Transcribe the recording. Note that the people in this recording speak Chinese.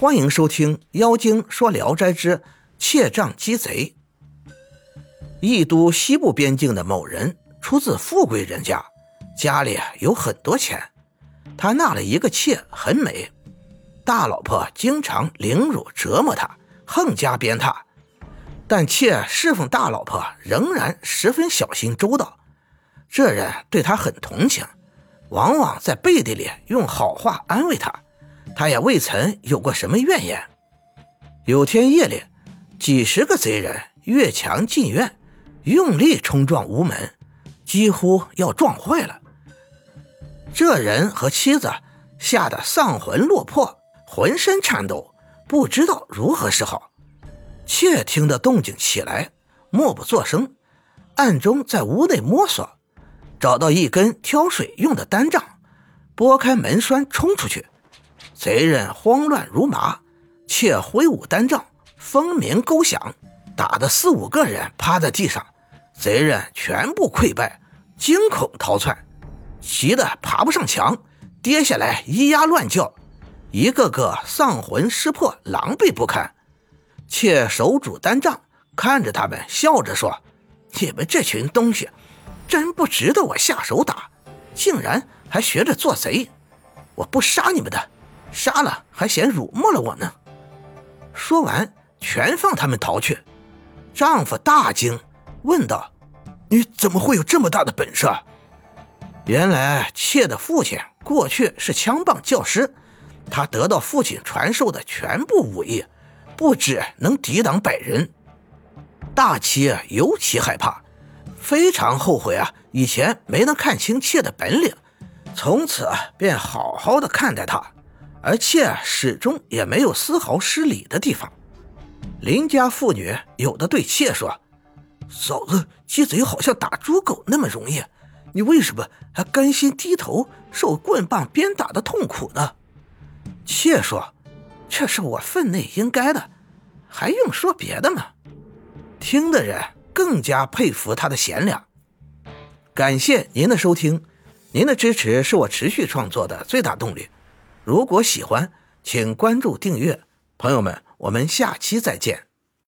欢迎收听《妖精说聊斋之窃账鸡贼》。义都西部边境的某人出自富贵人家，家里有很多钱。他纳了一个妾，很美。大老婆经常凌辱折磨他，横加鞭挞。但妾侍奉大老婆仍然十分小心周到。这人对他很同情，往往在背地里用好话安慰他。他也未曾有过什么怨言。有天夜里，几十个贼人越墙进院，用力冲撞屋门，几乎要撞坏了。这人和妻子吓得丧魂落魄，浑身颤抖，不知道如何是好。窃听得动静起来，默不作声，暗中在屋内摸索，找到一根挑水用的单杖，拨开门栓冲出去。贼人慌乱如麻，却挥舞单杖，风鸣勾响，打得四五个人趴在地上，贼人全部溃败，惊恐逃窜，急得爬不上墙，跌下来咿呀乱叫，一个个丧魂失魄，狼狈不堪。妾手拄单杖，看着他们，笑着说：“你们这群东西，真不值得我下手打，竟然还学着做贼，我不杀你们的。”杀了还嫌辱没了我呢！说完，全放他们逃去。丈夫大惊，问道：“你怎么会有这么大的本事？”原来妾的父亲过去是枪棒教师，他得到父亲传授的全部武艺，不止能抵挡百人。大妻尤其害怕，非常后悔啊，以前没能看清妾的本领，从此便好好的看待她。而妾始终也没有丝毫失礼的地方。邻家妇女有的对妾说：“嫂子，鸡贼好像打猪狗那么容易，你为什么还甘心低头受棍棒鞭打的痛苦呢？”妾说：“这是我分内应该的，还用说别的吗？”听的人更加佩服他的贤良。感谢您的收听，您的支持是我持续创作的最大动力。如果喜欢，请关注订阅，朋友们，我们下期再见。